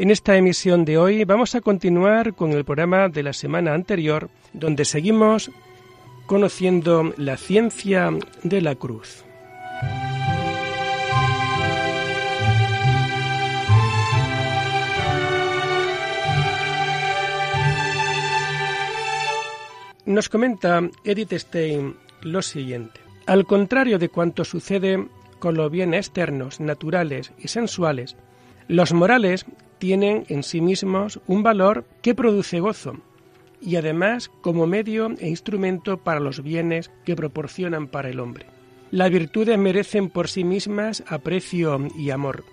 En esta emisión de hoy vamos a continuar con el programa de la semana anterior, donde seguimos conociendo la ciencia de la cruz. Nos comenta Edith Stein lo siguiente. Al contrario de cuanto sucede con los bienes externos, naturales y sensuales, los morales tienen en sí mismos un valor que produce gozo y además como medio e instrumento para los bienes que proporcionan para el hombre. Las virtudes merecen por sí mismas aprecio y amor.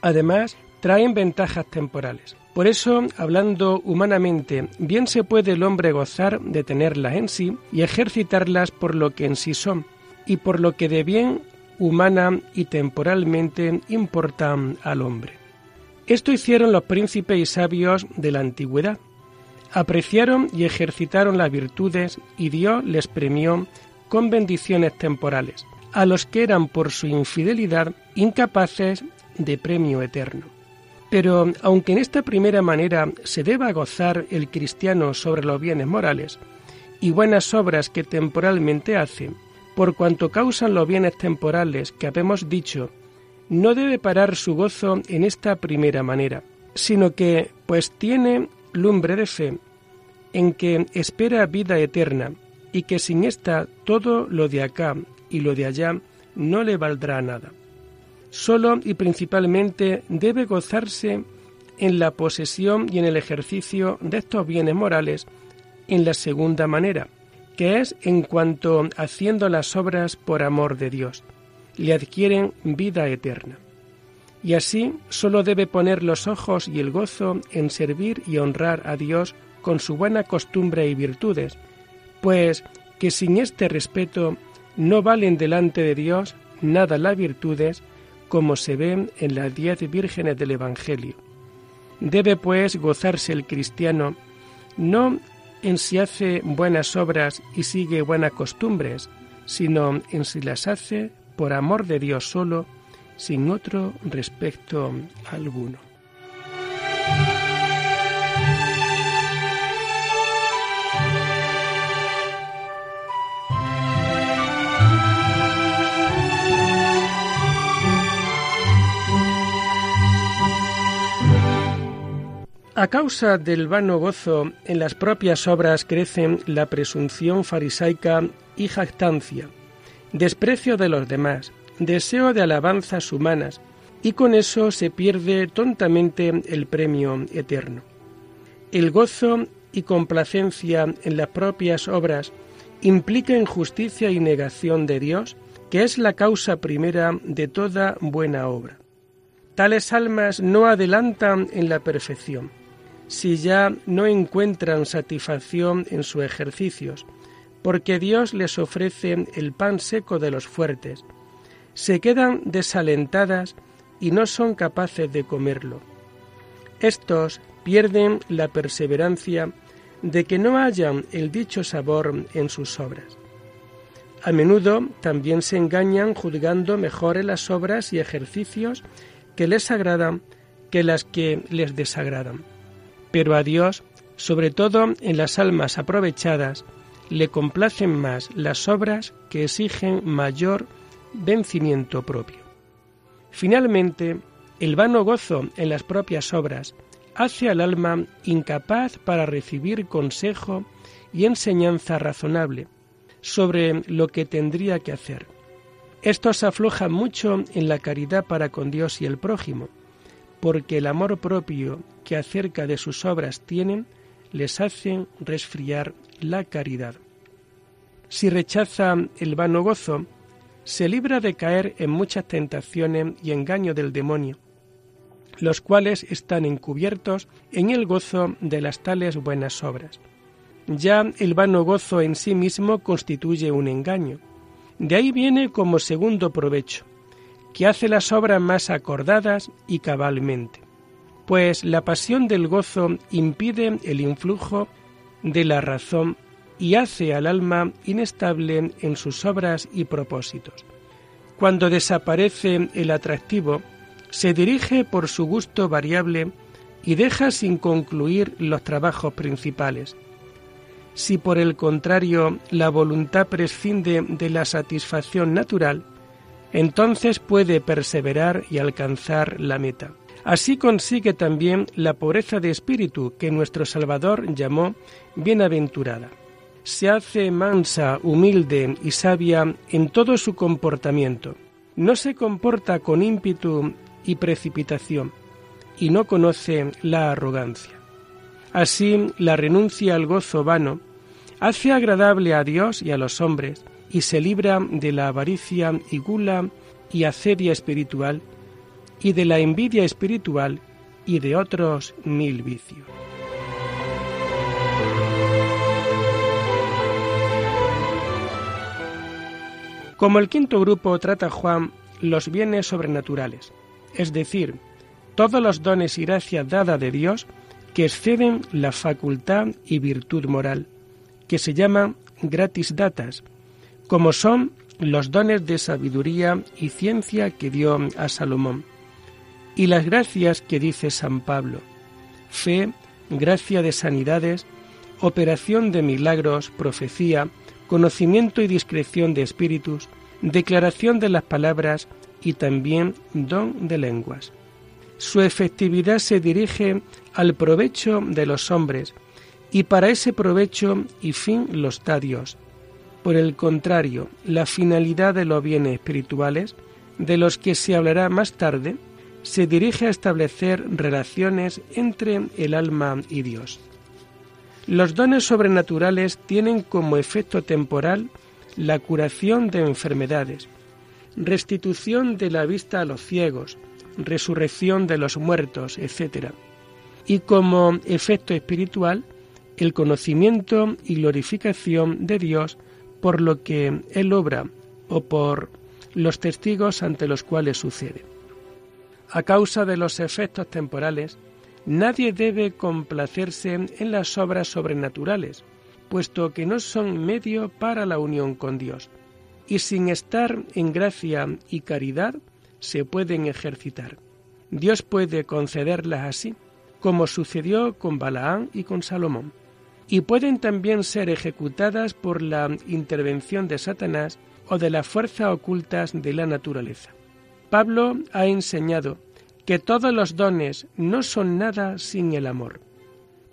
Además, traen ventajas temporales. Por eso, hablando humanamente, bien se puede el hombre gozar de tenerlas en sí y ejercitarlas por lo que en sí son, y por lo que de bien humana y temporalmente importan al hombre. Esto hicieron los príncipes y sabios de la antigüedad. Apreciaron y ejercitaron las virtudes y Dios les premió con bendiciones temporales, a los que eran por su infidelidad incapaces de premio eterno. Pero aunque en esta primera manera se deba gozar el cristiano sobre los bienes morales y buenas obras que temporalmente hace, por cuanto causan los bienes temporales que habemos dicho, no debe parar su gozo en esta primera manera, sino que, pues tiene lumbre de fe, en que espera vida eterna, y que sin esta todo lo de acá y lo de allá no le valdrá nada. Solo y principalmente debe gozarse en la posesión y en el ejercicio de estos bienes morales en la segunda manera, que es en cuanto haciendo las obras por amor de Dios, le adquieren vida eterna. Y así sólo debe poner los ojos y el gozo en servir y honrar a Dios con su buena costumbre y virtudes, pues que sin este respeto no valen delante de Dios nada las virtudes, como se ven en las diez vírgenes del Evangelio. Debe pues gozarse el cristiano no en si hace buenas obras y sigue buenas costumbres, sino en si las hace por amor de Dios solo, sin otro respecto alguno. A causa del vano gozo en las propias obras crecen la presunción farisaica y jactancia, desprecio de los demás, deseo de alabanzas humanas, y con eso se pierde tontamente el premio eterno. El gozo y complacencia en las propias obras implica injusticia y negación de Dios, que es la causa primera de toda buena obra. Tales almas no adelantan en la perfección si ya no encuentran satisfacción en sus ejercicios, porque Dios les ofrece el pan seco de los fuertes. Se quedan desalentadas y no son capaces de comerlo. Estos pierden la perseverancia de que no hayan el dicho sabor en sus obras. A menudo también se engañan juzgando mejores las obras y ejercicios que les agradan que las que les desagradan pero a Dios, sobre todo en las almas aprovechadas, le complacen más las obras que exigen mayor vencimiento propio. Finalmente, el vano gozo en las propias obras hace al alma incapaz para recibir consejo y enseñanza razonable sobre lo que tendría que hacer. Esto se afloja mucho en la caridad para con Dios y el prójimo, porque el amor propio que acerca de sus obras tienen les hacen resfriar la caridad. Si rechaza el vano gozo, se libra de caer en muchas tentaciones y engaños del demonio. los cuales están encubiertos en el gozo de las tales buenas obras. Ya el vano gozo en sí mismo constituye un engaño. De ahí viene como segundo provecho, que hace las obras más acordadas y cabalmente, pues la pasión del gozo impide el influjo de la razón y hace al alma inestable en sus obras y propósitos. Cuando desaparece el atractivo, se dirige por su gusto variable y deja sin concluir los trabajos principales. Si por el contrario la voluntad prescinde de la satisfacción natural, entonces puede perseverar y alcanzar la meta. Así consigue también la pobreza de espíritu que nuestro Salvador llamó bienaventurada. Se hace mansa, humilde y sabia en todo su comportamiento. No se comporta con ímpetu y precipitación, y no conoce la arrogancia. Así, la renuncia al gozo vano hace agradable a Dios y a los hombres, y se libra de la avaricia y gula y acedia espiritual, y de la envidia espiritual y de otros mil vicios. Como el quinto grupo trata Juan los bienes sobrenaturales, es decir, todos los dones y gracias dada de Dios que exceden la facultad y virtud moral, que se llaman gratis datas, como son los dones de sabiduría y ciencia que dio a Salomón, y las gracias que dice San Pablo, fe, gracia de sanidades, operación de milagros, profecía, conocimiento y discreción de espíritus, declaración de las palabras y también don de lenguas. Su efectividad se dirige al provecho de los hombres y para ese provecho y fin los da Dios. Por el contrario, la finalidad de los bienes espirituales, de los que se hablará más tarde, se dirige a establecer relaciones entre el alma y Dios. Los dones sobrenaturales tienen como efecto temporal la curación de enfermedades, restitución de la vista a los ciegos, resurrección de los muertos, etc. Y como efecto espiritual, el conocimiento y glorificación de Dios por lo que Él obra o por los testigos ante los cuales sucede. A causa de los efectos temporales, nadie debe complacerse en las obras sobrenaturales, puesto que no son medio para la unión con Dios y sin estar en gracia y caridad se pueden ejercitar. Dios puede concederlas así, como sucedió con Balaán y con Salomón, y pueden también ser ejecutadas por la intervención de Satanás o de las fuerzas ocultas de la naturaleza. Pablo ha enseñado que todos los dones no son nada sin el amor.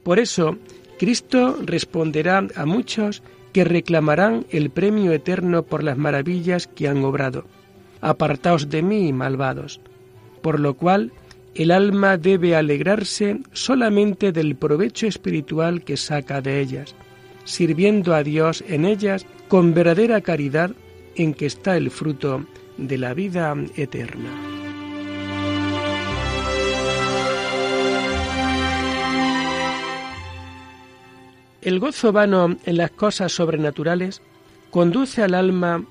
Por eso, Cristo responderá a muchos que reclamarán el premio eterno por las maravillas que han obrado. Apartaos de mí, malvados. Por lo cual, el alma debe alegrarse solamente del provecho espiritual que saca de ellas, sirviendo a Dios en ellas con verdadera caridad en que está el fruto de la vida eterna. El gozo vano en las cosas sobrenaturales conduce al alma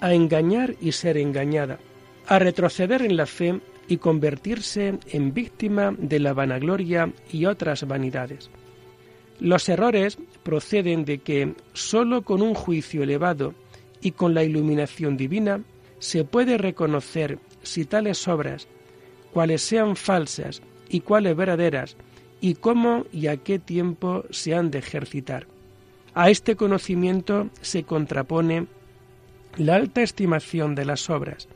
a engañar y ser engañada, a retroceder en la fe y convertirse en víctima de la vanagloria y otras vanidades. Los errores proceden de que sólo con un juicio elevado y con la iluminación divina se puede reconocer si tales obras, cuales sean falsas y cuales verdaderas, y cómo y a qué tiempo se han de ejercitar. A este conocimiento se contrapone la alta estimación de las obras,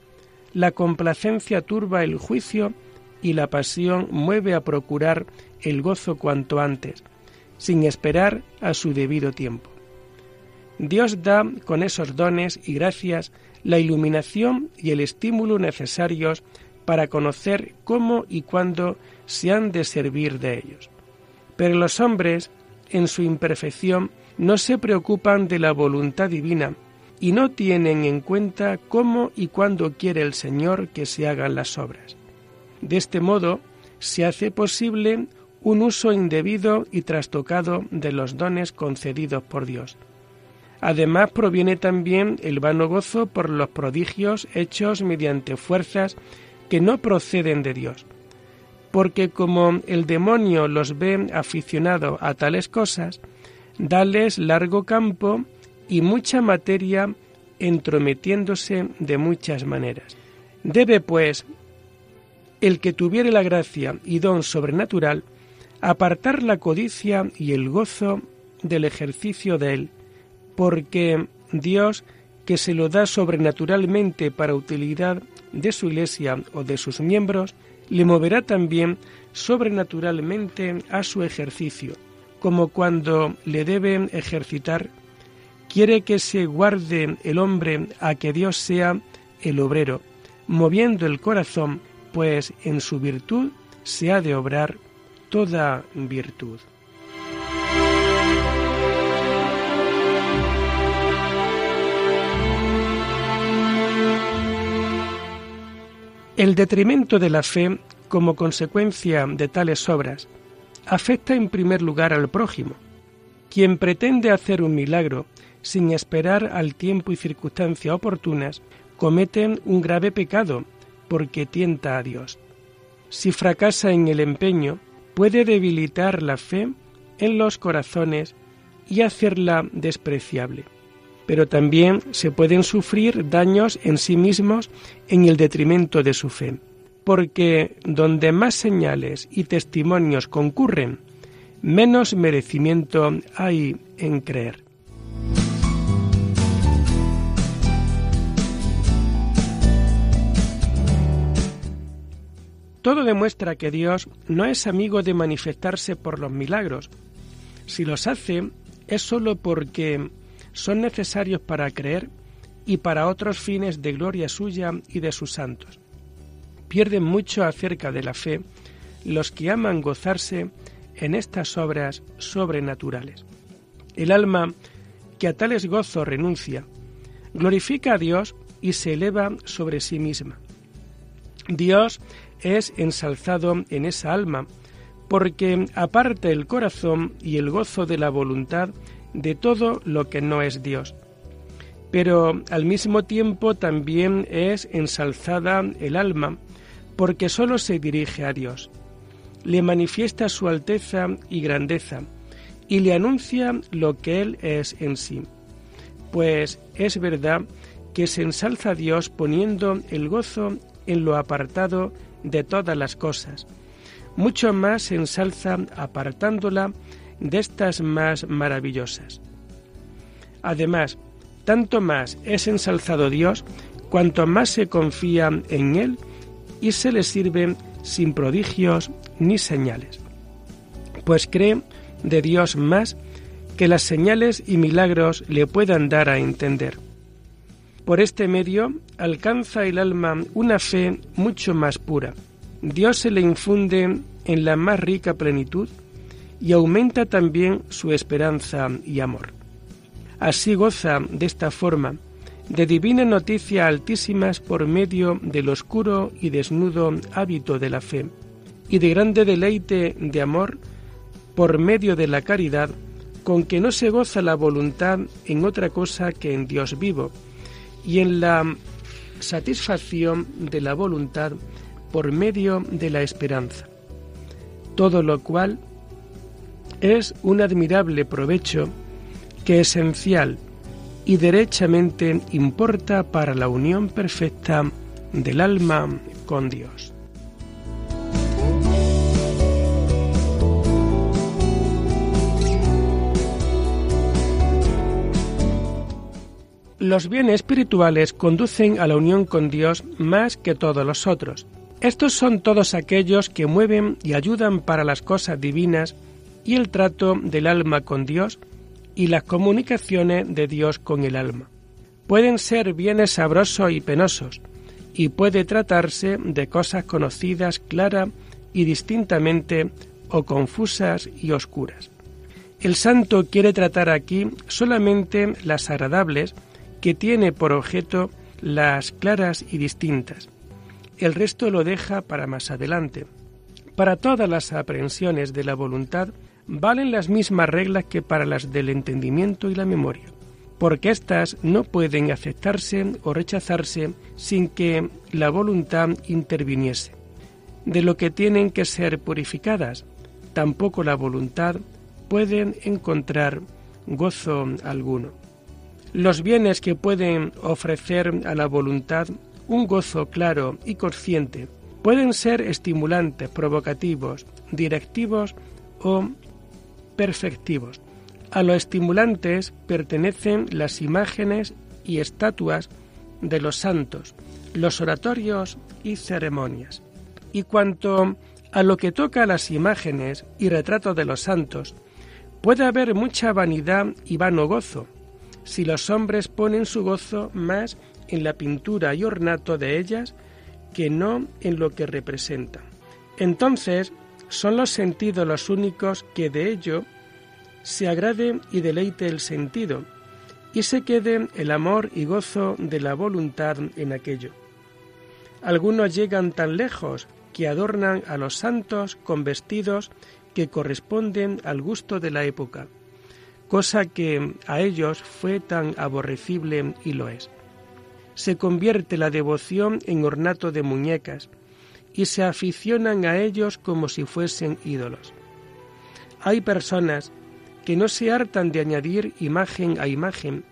la complacencia turba el juicio y la pasión mueve a procurar el gozo cuanto antes, sin esperar a su debido tiempo. Dios da con esos dones y gracias la iluminación y el estímulo necesarios para conocer cómo y cuándo se han de servir de ellos. Pero los hombres, en su imperfección, no se preocupan de la voluntad divina y no tienen en cuenta cómo y cuándo quiere el Señor que se hagan las obras. De este modo, se hace posible un uso indebido y trastocado de los dones concedidos por Dios. Además proviene también el vano gozo por los prodigios hechos mediante fuerzas que no proceden de Dios. Porque como el demonio los ve aficionados a tales cosas, dales largo campo y mucha materia entrometiéndose de muchas maneras. Debe, pues, el que tuviere la gracia y don sobrenatural, apartar la codicia y el gozo del ejercicio de él, porque Dios, que se lo da sobrenaturalmente para utilidad de su iglesia o de sus miembros, le moverá también sobrenaturalmente a su ejercicio, como cuando le deben ejercitar, quiere que se guarde el hombre a que Dios sea el obrero, moviendo el corazón, pues en su virtud se ha de obrar toda virtud. El detrimento de la fe como consecuencia de tales obras afecta en primer lugar al prójimo. Quien pretende hacer un milagro sin esperar al tiempo y circunstancias oportunas comete un grave pecado porque tienta a Dios. Si fracasa en el empeño, puede debilitar la fe en los corazones y hacerla despreciable pero también se pueden sufrir daños en sí mismos en el detrimento de su fe, porque donde más señales y testimonios concurren, menos merecimiento hay en creer. Todo demuestra que Dios no es amigo de manifestarse por los milagros. Si los hace, es sólo porque son necesarios para creer y para otros fines de gloria suya y de sus santos. Pierden mucho acerca de la fe los que aman gozarse en estas obras sobrenaturales. El alma que a tales gozos renuncia, glorifica a Dios y se eleva sobre sí misma. Dios es ensalzado en esa alma, porque aparta el corazón y el gozo de la voluntad de todo lo que no es Dios. Pero al mismo tiempo también es ensalzada el alma, porque sólo se dirige a Dios. Le manifiesta su alteza y grandeza, y le anuncia lo que Él es en sí. Pues es verdad que se ensalza Dios poniendo el gozo en lo apartado de todas las cosas. Mucho más se ensalza apartándola de estas más maravillosas. Además, tanto más es ensalzado Dios cuanto más se confía en Él y se le sirve sin prodigios ni señales, pues cree de Dios más que las señales y milagros le puedan dar a entender. Por este medio alcanza el alma una fe mucho más pura. Dios se le infunde en la más rica plenitud y aumenta también su esperanza y amor. Así goza de esta forma de divina noticia altísimas por medio del oscuro y desnudo hábito de la fe, y de grande deleite de amor por medio de la caridad, con que no se goza la voluntad en otra cosa que en Dios vivo, y en la satisfacción de la voluntad por medio de la esperanza. Todo lo cual es un admirable provecho que esencial y derechamente importa para la unión perfecta del alma con Dios. Los bienes espirituales conducen a la unión con Dios más que todos los otros. Estos son todos aquellos que mueven y ayudan para las cosas divinas y el trato del alma con Dios y las comunicaciones de Dios con el alma. Pueden ser bienes sabrosos y penosos, y puede tratarse de cosas conocidas clara y distintamente o confusas y oscuras. El santo quiere tratar aquí solamente las agradables que tiene por objeto las claras y distintas. El resto lo deja para más adelante, Para todas las aprehensiones de la voluntad valen las mismas reglas que para las del entendimiento y la memoria, porque éstas no pueden aceptarse o rechazarse sin que la voluntad interviniese. De lo que tienen que ser purificadas, tampoco la voluntad pueden encontrar gozo alguno. Los bienes que pueden ofrecer a la voluntad un gozo claro y consciente pueden ser estimulantes, provocativos, directivos o perfectivos. A los estimulantes pertenecen las imágenes y estatuas de los santos, los oratorios y ceremonias. Y cuanto a lo que toca a las imágenes y retratos de los santos, puede haber mucha vanidad y vano gozo, si los hombres ponen su gozo más en la pintura y ornato de ellas que no en lo que representan. Entonces son los sentidos los únicos que de ello se agrade y deleite el sentido, y se quede el amor y gozo de la voluntad en aquello. Algunos llegan tan lejos que adornan a los santos con vestidos que corresponden al gusto de la época, cosa que a ellos fue tan aborrecible y lo es. Se convierte la devoción en ornato de muñecas y se aficionan a ellos como si fuesen ídolos. Hay personas que no se hartan de añadir imagen a imagen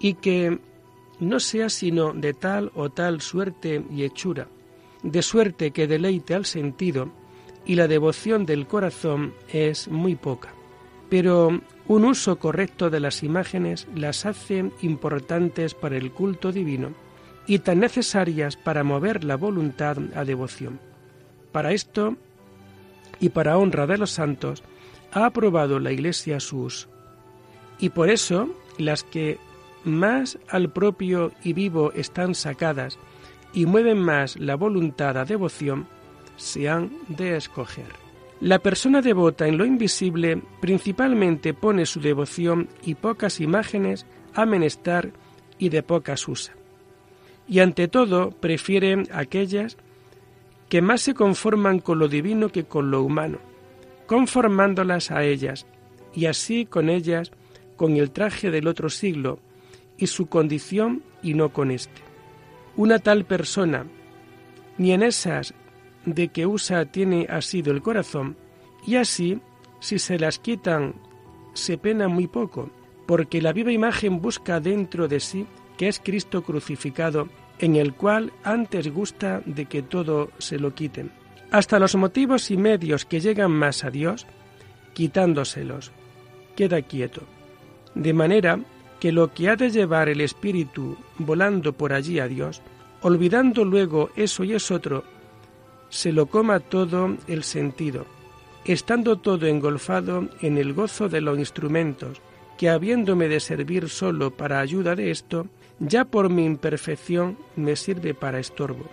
y que no sea sino de tal o tal suerte y hechura, de suerte que deleite al sentido y la devoción del corazón es muy poca. Pero un uso correcto de las imágenes las hace importantes para el culto divino y tan necesarias para mover la voluntad a devoción. Para esto y para honra de los santos, ha aprobado la Iglesia sus. Y por eso las que más al propio y vivo están sacadas y mueven más la voluntad a devoción, se han de escoger. La persona devota en lo invisible principalmente pone su devoción y pocas imágenes a menester y de pocas usa. Y ante todo prefiere aquellas que más se conforman con lo divino que con lo humano, conformándolas a ellas, y así con ellas, con el traje del otro siglo, y su condición y no con éste. Una tal persona, ni en esas de que usa tiene asido el corazón, y así, si se las quitan, se pena muy poco, porque la viva imagen busca dentro de sí, que es Cristo crucificado, en el cual antes gusta de que todo se lo quiten. Hasta los motivos y medios que llegan más a Dios, quitándoselos, queda quieto, de manera que lo que ha de llevar el espíritu volando por allí a Dios, olvidando luego eso y es otro, se lo coma todo el sentido, estando todo engolfado en el gozo de los instrumentos, que habiéndome de servir solo para ayuda de esto, ya por mi imperfección me sirve para estorbo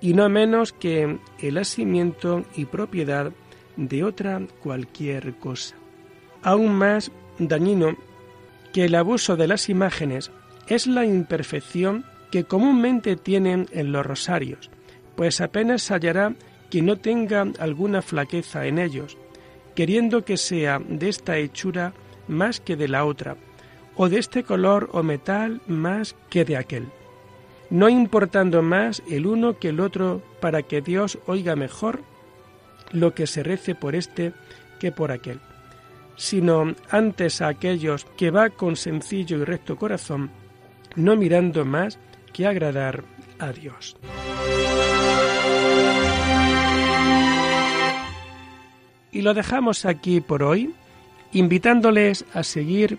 y no menos que el asimiento y propiedad de otra cualquier cosa. Aún más dañino que el abuso de las imágenes es la imperfección que comúnmente tienen en los rosarios, pues apenas hallará quien no tenga alguna flaqueza en ellos, queriendo que sea de esta hechura más que de la otra, o de este color o metal más que de aquel no importando más el uno que el otro para que Dios oiga mejor lo que se rece por este que por aquel, sino antes a aquellos que va con sencillo y recto corazón, no mirando más que agradar a Dios. Y lo dejamos aquí por hoy, invitándoles a seguir